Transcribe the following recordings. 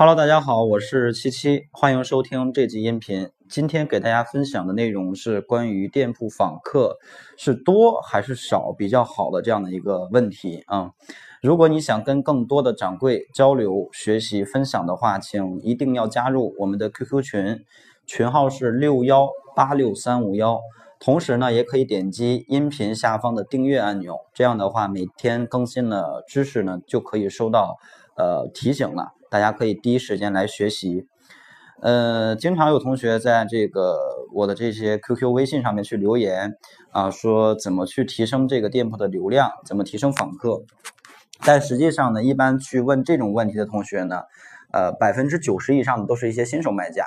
Hello，大家好，我是七七，欢迎收听这集音频。今天给大家分享的内容是关于店铺访客是多还是少比较好的这样的一个问题啊。如果你想跟更多的掌柜交流、学习、分享的话，请一定要加入我们的 QQ 群，群号是六幺八六三五幺。同时呢，也可以点击音频下方的订阅按钮，这样的话每天更新的知识呢就可以收到呃提醒了。大家可以第一时间来学习，呃，经常有同学在这个我的这些 QQ、微信上面去留言啊，说怎么去提升这个店铺的流量，怎么提升访客。但实际上呢，一般去问这种问题的同学呢，呃，百分之九十以上的都是一些新手卖家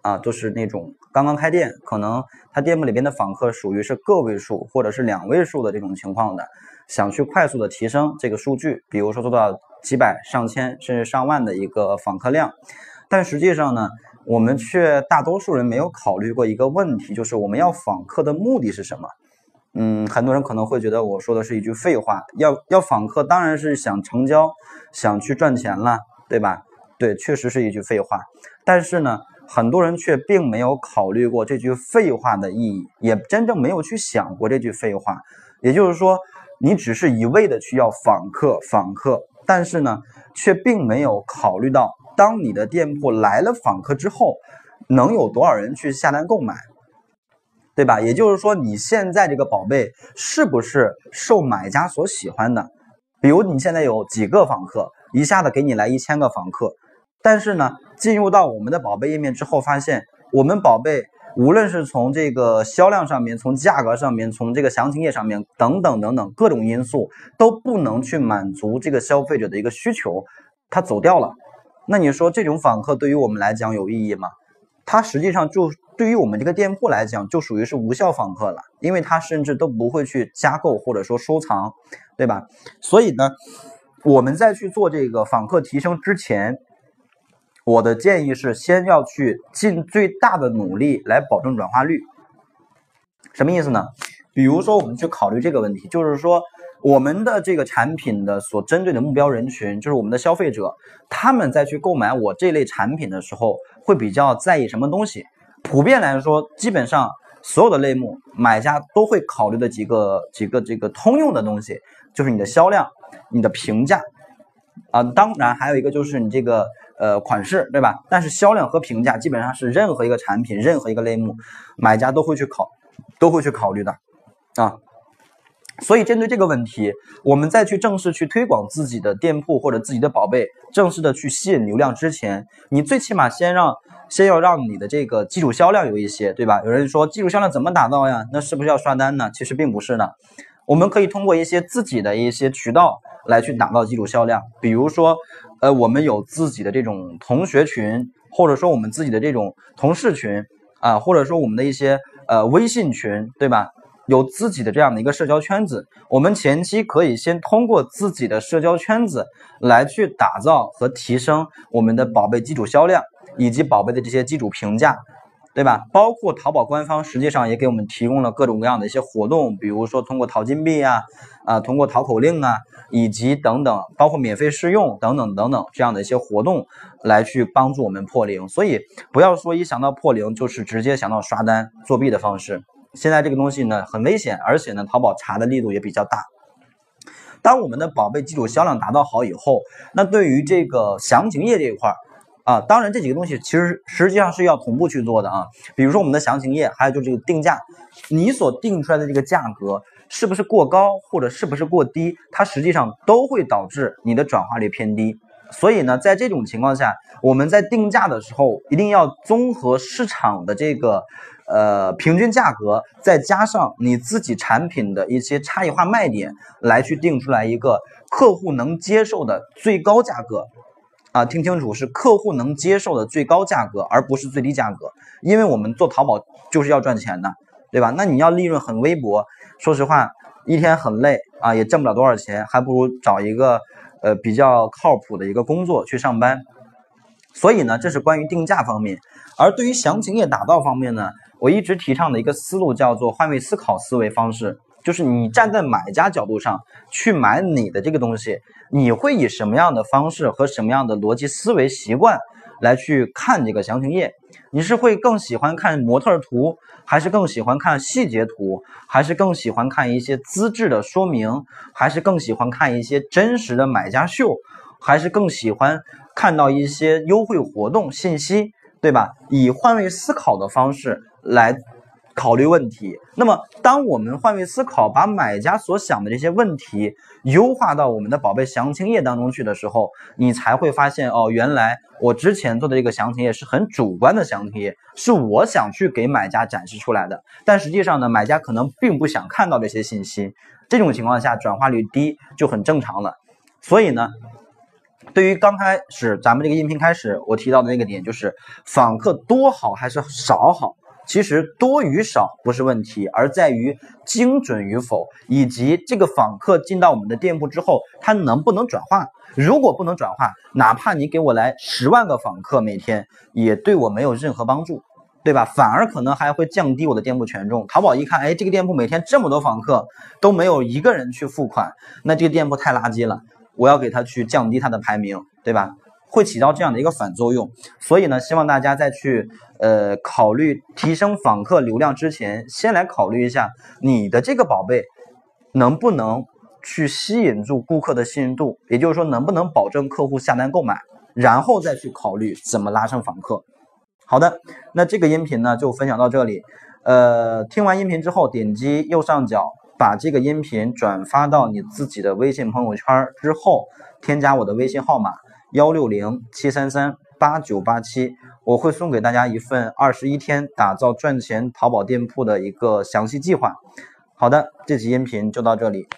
啊，都是那种刚刚开店，可能他店铺里边的访客属于是个位数或者是两位数的这种情况的，想去快速的提升这个数据，比如说做到。几百、上千甚至上万的一个访客量，但实际上呢，我们却大多数人没有考虑过一个问题，就是我们要访客的目的是什么？嗯，很多人可能会觉得我说的是一句废话，要要访客当然是想成交，想去赚钱了，对吧？对，确实是一句废话。但是呢，很多人却并没有考虑过这句废话的意义，也真正没有去想过这句废话。也就是说，你只是一味的去要访客，访客。但是呢，却并没有考虑到，当你的店铺来了访客之后，能有多少人去下单购买，对吧？也就是说，你现在这个宝贝是不是受买家所喜欢的？比如你现在有几个访客，一下子给你来一千个访客，但是呢，进入到我们的宝贝页面之后，发现我们宝贝。无论是从这个销量上面，从价格上面，从这个详情页上面等等等等各种因素都不能去满足这个消费者的一个需求，他走掉了。那你说这种访客对于我们来讲有意义吗？他实际上就对于我们这个店铺来讲就属于是无效访客了，因为他甚至都不会去加购或者说收藏，对吧？所以呢，我们在去做这个访客提升之前。我的建议是，先要去尽最大的努力来保证转化率。什么意思呢？比如说，我们去考虑这个问题，就是说，我们的这个产品的所针对的目标人群，就是我们的消费者，他们在去购买我这类产品的时候，会比较在意什么东西？普遍来说，基本上所有的类目，买家都会考虑的几个几个这个通用的东西，就是你的销量、你的评价。啊，当然还有一个就是你这个呃款式，对吧？但是销量和评价基本上是任何一个产品、任何一个类目，买家都会去考，都会去考虑的啊。所以针对这个问题，我们再去正式去推广自己的店铺或者自己的宝贝，正式的去吸引流量之前，你最起码先让先要让你的这个基础销量有一些，对吧？有人说基础销量怎么打造呀？那是不是要刷单呢？其实并不是的。我们可以通过一些自己的一些渠道来去打造基础销量，比如说，呃，我们有自己的这种同学群，或者说我们自己的这种同事群啊，或者说我们的一些呃微信群，对吧？有自己的这样的一个社交圈子，我们前期可以先通过自己的社交圈子来去打造和提升我们的宝贝基础销量以及宝贝的这些基础评价。对吧？包括淘宝官方实际上也给我们提供了各种各样的一些活动，比如说通过淘金币啊，啊，通过淘口令啊，以及等等，包括免费试用等等等等这样的一些活动，来去帮助我们破零。所以不要说一想到破零就是直接想到刷单作弊的方式。现在这个东西呢很危险，而且呢淘宝查的力度也比较大。当我们的宝贝基础销量达到好以后，那对于这个详情页这一块儿。啊，当然这几个东西其实实际上是要同步去做的啊。比如说我们的详情页，还有就是这个定价，你所定出来的这个价格是不是过高或者是不是过低，它实际上都会导致你的转化率偏低。所以呢，在这种情况下，我们在定价的时候一定要综合市场的这个呃平均价格，再加上你自己产品的一些差异化卖点，来去定出来一个客户能接受的最高价格。啊，听清楚，是客户能接受的最高价格，而不是最低价格。因为我们做淘宝就是要赚钱的，对吧？那你要利润很微薄，说实话，一天很累啊，也挣不了多少钱，还不如找一个呃比较靠谱的一个工作去上班。所以呢，这是关于定价方面。而对于详情页打造方面呢，我一直提倡的一个思路叫做换位思考思维方式。就是你站在买家角度上去买你的这个东西，你会以什么样的方式和什么样的逻辑思维习惯来去看这个详情页？你是会更喜欢看模特图，还是更喜欢看细节图，还是更喜欢看一些资质的说明，还是更喜欢看一些真实的买家秀，还是更喜欢看到一些优惠活动信息，对吧？以换位思考的方式来。考虑问题。那么，当我们换位思考，把买家所想的这些问题优化到我们的宝贝详情页当中去的时候，你才会发现哦，原来我之前做的这个详情页是很主观的详情页，是我想去给买家展示出来的。但实际上呢，买家可能并不想看到这些信息。这种情况下，转化率低就很正常了。所以呢，对于刚开始咱们这个音频开始我提到的那个点，就是访客多好还是少好？其实多与少不是问题，而在于精准与否，以及这个访客进到我们的店铺之后，他能不能转化。如果不能转化，哪怕你给我来十万个访客每天，也对我没有任何帮助，对吧？反而可能还会降低我的店铺权重。淘宝一看，哎，这个店铺每天这么多访客都没有一个人去付款，那这个店铺太垃圾了，我要给他去降低他的排名，对吧？会起到这样的一个反作用，所以呢，希望大家在去呃考虑提升访客流量之前，先来考虑一下你的这个宝贝能不能去吸引住顾客的信任度，也就是说能不能保证客户下单购买，然后再去考虑怎么拉升访客。好的，那这个音频呢就分享到这里，呃，听完音频之后，点击右上角把这个音频转发到你自己的微信朋友圈之后，添加我的微信号码。幺六零七三三八九八七，我会送给大家一份二十一天打造赚钱淘宝店铺的一个详细计划。好的，这期音频就到这里。